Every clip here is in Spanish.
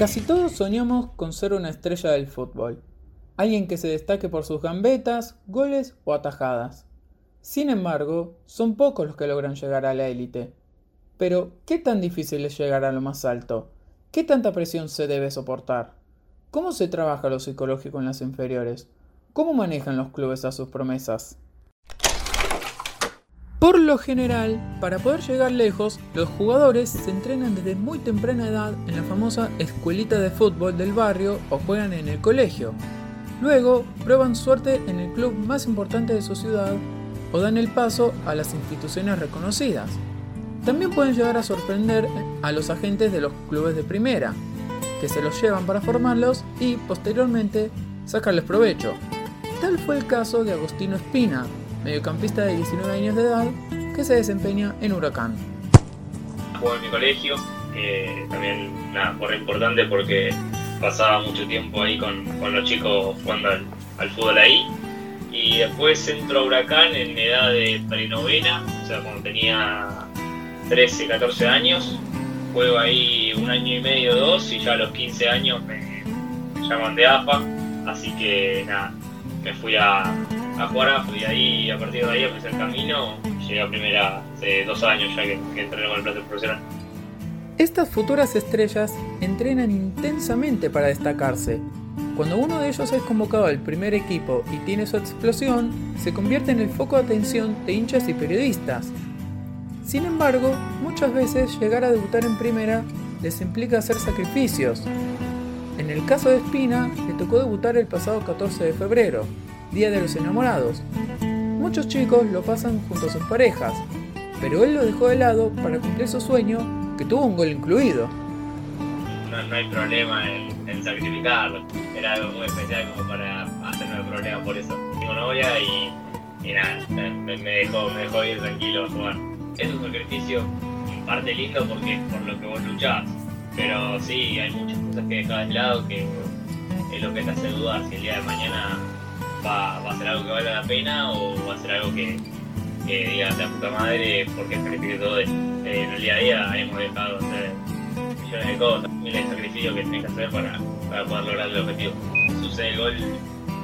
Casi todos soñamos con ser una estrella del fútbol, alguien que se destaque por sus gambetas, goles o atajadas. Sin embargo, son pocos los que logran llegar a la élite. Pero, ¿qué tan difícil es llegar a lo más alto? ¿Qué tanta presión se debe soportar? ¿Cómo se trabaja lo psicológico en las inferiores? ¿Cómo manejan los clubes a sus promesas? Por lo general, para poder llegar lejos, los jugadores se entrenan desde muy temprana edad en la famosa escuelita de fútbol del barrio o juegan en el colegio. Luego, prueban suerte en el club más importante de su ciudad o dan el paso a las instituciones reconocidas. También pueden llegar a sorprender a los agentes de los clubes de primera, que se los llevan para formarlos y posteriormente sacarles provecho. Tal fue el caso de Agostino Espina, mediocampista de 19 años de edad que se desempeña en Huracán. Juego en mi colegio, también nada, fue importante porque pasaba mucho tiempo ahí con, con los chicos jugando al, fútbol ahí. Y después entro a Huracán en edad de prenovena, o sea, cuando tenía 13, 14 años. Juego ahí un año y medio, dos, y ya a los 15 años me llaman de AFA. Así que nada, me fui a, a jugar y ahí, a partir de ahí empecé el camino. Llegué a primera hace dos años ya que, que entrené con el plato profesional. Estas futuras estrellas entrenan intensamente para destacarse. Cuando uno de ellos es convocado al primer equipo y tiene su explosión, se convierte en el foco de atención de hinchas y periodistas. Sin embargo, muchas veces llegar a debutar en primera les implica hacer sacrificios. En el caso de Espina, le tocó debutar el pasado 14 de febrero, Día de los Enamorados. Muchos chicos lo pasan junto a sus parejas, pero él lo dejó de lado para cumplir su sueño, que tuvo un gol incluido. No, hay problema en, sacrificarlo, era algo muy especial como para hacerme problema por eso. Tengo novia y, y nada, me, dejó, me dejó ir tranquilo jugar. Es un sacrificio en parte lindo porque es por lo que vos luchás, pero sí, hay muchas cosas que dejas de lado que es lo que te hace dudar si el día de mañana va, a ser algo que vale la pena o va a ser algo que, que digas la puta madre porque sacrifique todo esto. Eh, en el día a día hemos dejado de hacer millones de cosas, miles de sacrificios que tienes que hacer para, para poder lograr el objetivo. Sucede el gol,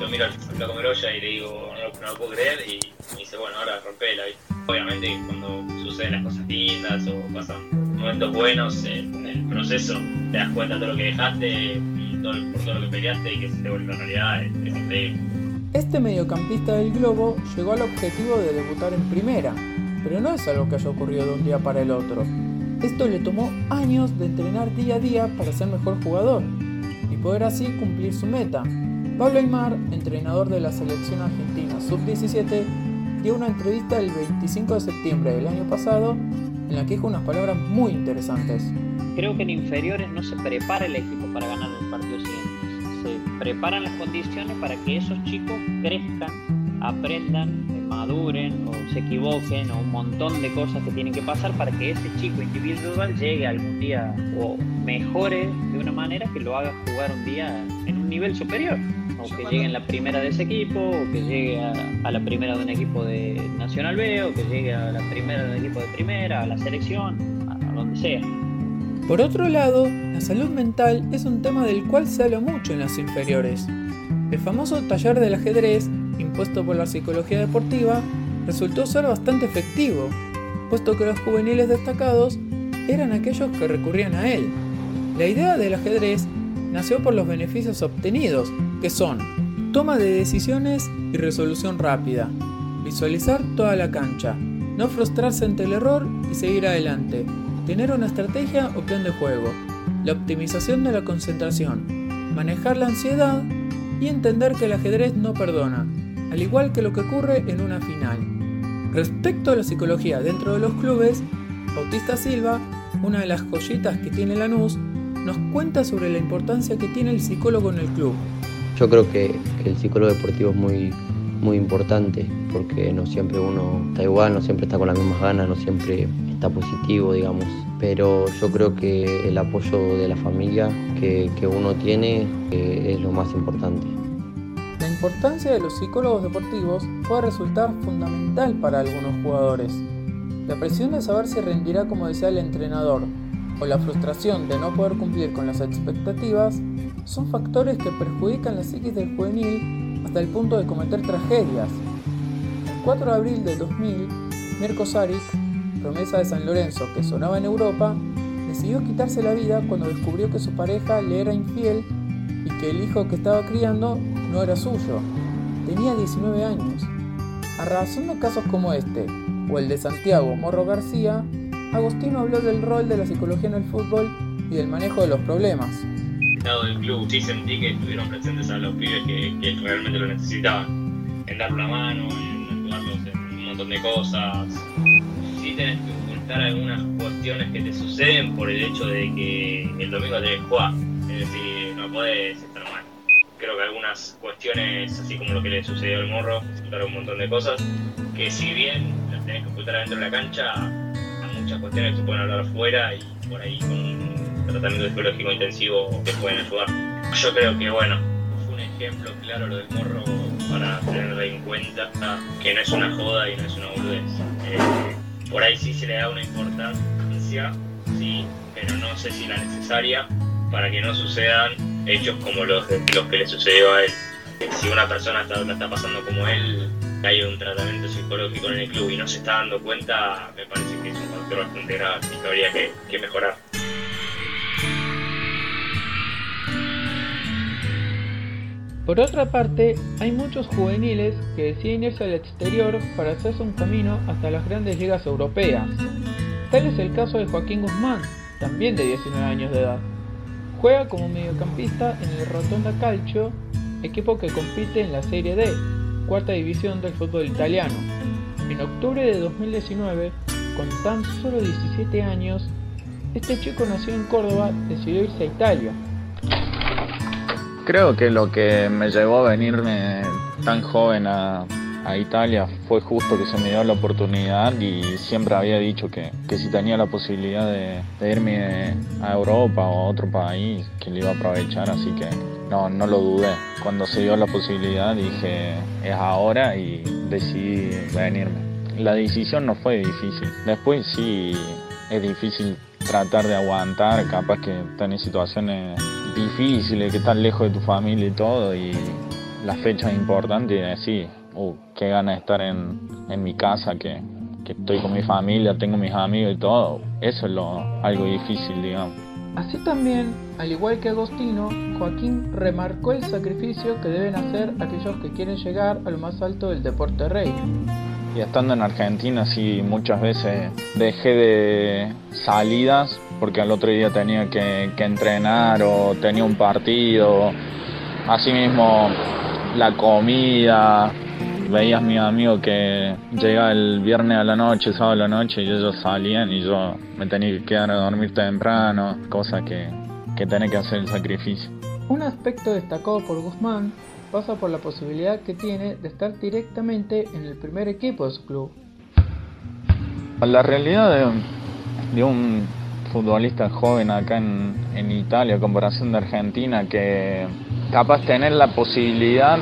lo miro al flaco Meroya y le digo, no, lo puedo creer y me dice, bueno, ahora rompela. Obviamente cuando suceden las cosas lindas o pasan momentos buenos en el proceso, te das cuenta de todo lo que dejaste y todo, por todo lo que peleaste y que se te vuelve realidad, es increíble. Este mediocampista del Globo llegó al objetivo de debutar en primera, pero no es algo que haya ocurrido de un día para el otro. Esto le tomó años de entrenar día a día para ser mejor jugador y poder así cumplir su meta. Pablo Aymar, entrenador de la selección argentina sub-17, dio una entrevista el 25 de septiembre del año pasado en la que dijo unas palabras muy interesantes. Creo que en inferiores no se prepara el equipo para ganar el partido siguiente preparan las condiciones para que esos chicos crezcan, aprendan, maduren o se equivoquen o un montón de cosas que tienen que pasar para que ese chico individual llegue algún día o mejore de una manera que lo haga jugar un día en un nivel superior o que llegue en la primera de ese equipo, o que llegue a, la primera de un equipo de Nacional B, o que llegue a la primera de un equipo de primera, a la selección, a donde sea. Por otro lado, la salud mental es un tema del cual se habla mucho en las inferiores. El famoso taller del ajedrez, impuesto por la psicología deportiva, resultó ser bastante efectivo, puesto que los juveniles destacados eran aquellos que recurrían a él. La idea del ajedrez nació por los beneficios obtenidos, que son toma de decisiones y resolución rápida. Visualizar toda la cancha, no frustrarse ante el error y seguir adelante, tener una estrategia o plan de juego, la optimización de la concentración, manejar la ansiedad y entender que el ajedrez no perdona, al igual que lo que ocurre en una final. Respecto a la psicología dentro de los clubes, Bautista Silva, una de las joyitas que tiene Lanús, nos cuenta sobre la importancia que tiene el psicólogo en el club. Yo creo que, el psicólogo deportivo es muy, muy importante porque no siempre uno está igual, no siempre está con las mismas ganas, no siempre está positivo, digamos pero yo creo que el apoyo de la familia que, uno tiene eh, es lo más importante. La importancia de los psicólogos deportivos puede resultar fundamental para algunos jugadores. La presión de saber si rendirá como desea el entrenador o la frustración de no poder cumplir con las expectativas son factores que perjudican la psiquis del juvenil hasta el punto de cometer tragedias. El 4 de abril de 2000, Mirko Saric promesa de San Lorenzo que sonaba en Europa, decidió quitarse la vida cuando descubrió que su pareja le era infiel y que el hijo que estaba criando no era suyo. Tenía 19 años. A razón de casos como este, o el de Santiago Morro García, Agostino habló del rol de la psicología en el fútbol y del manejo de los problemas. Lado del club, sí sentí que estuvieron presentes a los pibes que, que realmente lo necesitaban, en dar la mano, en ayudarlos en un montón de cosas, tenés que ocultar algunas cuestiones que te suceden por el hecho de que el domingo tenés que jugar. Es decir, no podés estar mal. Creo que algunas cuestiones, así como lo que le sucedió al morro, ocultaron un montón de cosas, que si bien las tenés que ocultar dentro de la cancha, hay muchas cuestiones que se pueden hablar afuera y por ahí con tratamiento psicológico intensivo que pueden ayudar. Yo creo que, bueno, fue un ejemplo claro lo del morro para tenerlo en cuenta, que no es una joda y no es una boludez. Eh, por ahí sí se le da una importancia, sí, pero no sé si la necesaria para que no sucedan hechos como los, los que le sucedió a él. Si una persona está, la está pasando como él, hay un tratamiento psicológico en el club y no se está dando cuenta, me parece que es un factor bastante grave y que habría que mejorar. Por otra parte, hay muchos juveniles que deciden irse al exterior para hacerse un camino hasta las grandes ligas europeas. Tal es el caso de Joaquín Guzmán, también de 19 años de edad. Juega como mediocampista en el Rotonda Calcio, equipo que compite en la Serie D, cuarta división del fútbol italiano. En octubre de 2019, con tan solo 17 años, este chico nació en Córdoba, decidió irse a Italia, Creo que lo que me llevó a venirme tan joven a, Italia fue justo que se me dio la oportunidad y siempre había dicho que, si tenía la posibilidad de, irme a Europa o a otro país, que lo iba a aprovechar, así que no, no lo dudé. Cuando se dio la posibilidad dije es ahora y decidí venirme. La decisión no fue difícil. Después sí es difícil tratar de aguantar, capaz que tenés situaciones difíciles, que estás lejos de tu familia y todo, y las fechas importantes y decir, uh, qué gana de estar en, en mi casa, que, que, estoy con mi familia, tengo mis amigos y todo. Eso es lo, algo difícil, digamos. Así también, al igual que Agostino, Joaquín remarcó el sacrificio que deben hacer aquellos que quieren llegar a lo más alto del deporte rey. Y estando en Argentina, sí, muchas veces dejé de salidas porque al otro día tenía que, entrenar o tenía un partido. Asimismo, la comida. Veías a mi amigo que llegaba el viernes a la noche, sábado a la noche, y ellos salían y yo me tenía que quedar a dormir temprano, cosa que, que tenía que hacer el sacrificio. Un aspecto destacado por Guzmán pasa por la posibilidad que tiene de estar directamente en el primer equipo de su club. La realidad de, un futbolista joven acá en, en, Italia, a comparación de Argentina, que capaz tener la posibilidad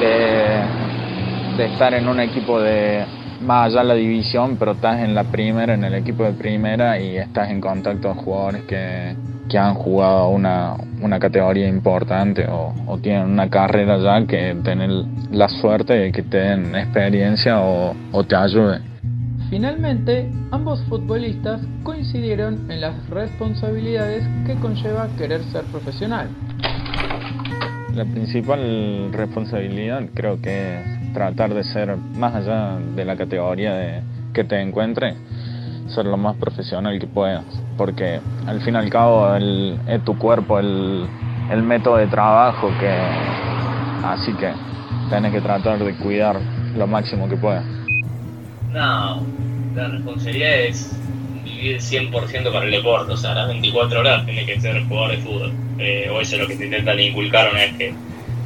de, de estar en un equipo de más allá de la división, pero estás en la primera, en el equipo de primera y estás en contacto con jugadores que, que han jugado una, una categoría importante o, o, tienen una carrera ya que tienen la suerte de que te den experiencia o, o te ayuden. Finalmente, ambos futbolistas coincidieron en las responsabilidades que conlleva querer ser profesional. La principal responsabilidad creo que es tratar de ser más allá de la categoría de que te encuentre, ser lo más profesional que puedas, porque al fin y al cabo el, es tu cuerpo el, el método de trabajo que así que tienes que tratar de cuidar lo máximo que puedas. No, la responsabilidad es vivir 100% para el deporte, o sea, las 24 horas tienes que ser jugador de fútbol, eh, o eso es lo que te intentan inculcar una vez que,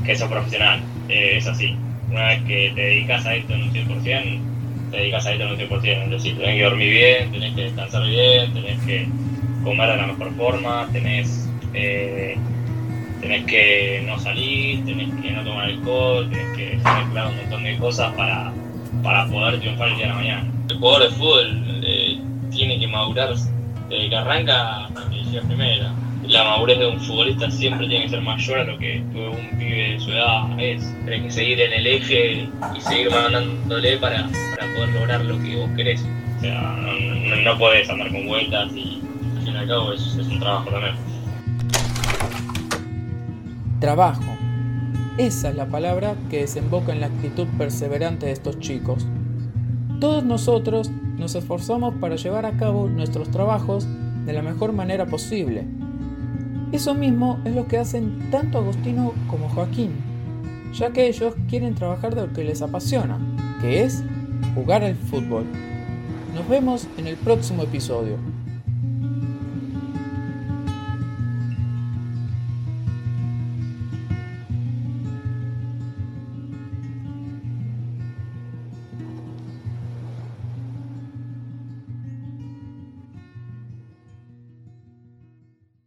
que sos profesional, eh, es así, una vez que te dedicas a esto en un 100%, te dedicas a esto en un 100%, es decir, tenés que dormir bien, tenés que descansar bien, tenés que comer de la mejor forma, tenés, eh, que no salir, tenés que no tomar alcohol, tenés que mezclar un montón de cosas para, para poder triunfar el día de la mañana. El jugador de fútbol eh, tiene que madurar desde que arranca que llega primera. La madurez de un futbolista siempre tiene que ser mayor a lo que un pibe de su edad es. Tienes que seguir en el eje y seguir mandándole para, para poder lograr lo que vos querés. O sea, no, no, podés andar con vueltas y al fin es, es un trabajo también. Trabajo. Esa es la palabra que desemboca en la actitud perseverante de estos chicos. Todos nosotros nos esforzamos para llevar a cabo nuestros trabajos de la mejor manera posible. Eso mismo es lo que hacen tanto Agostino como Joaquín, ya que ellos quieren trabajar de lo que les apasiona, que es jugar al fútbol. Nos vemos en el próximo episodio.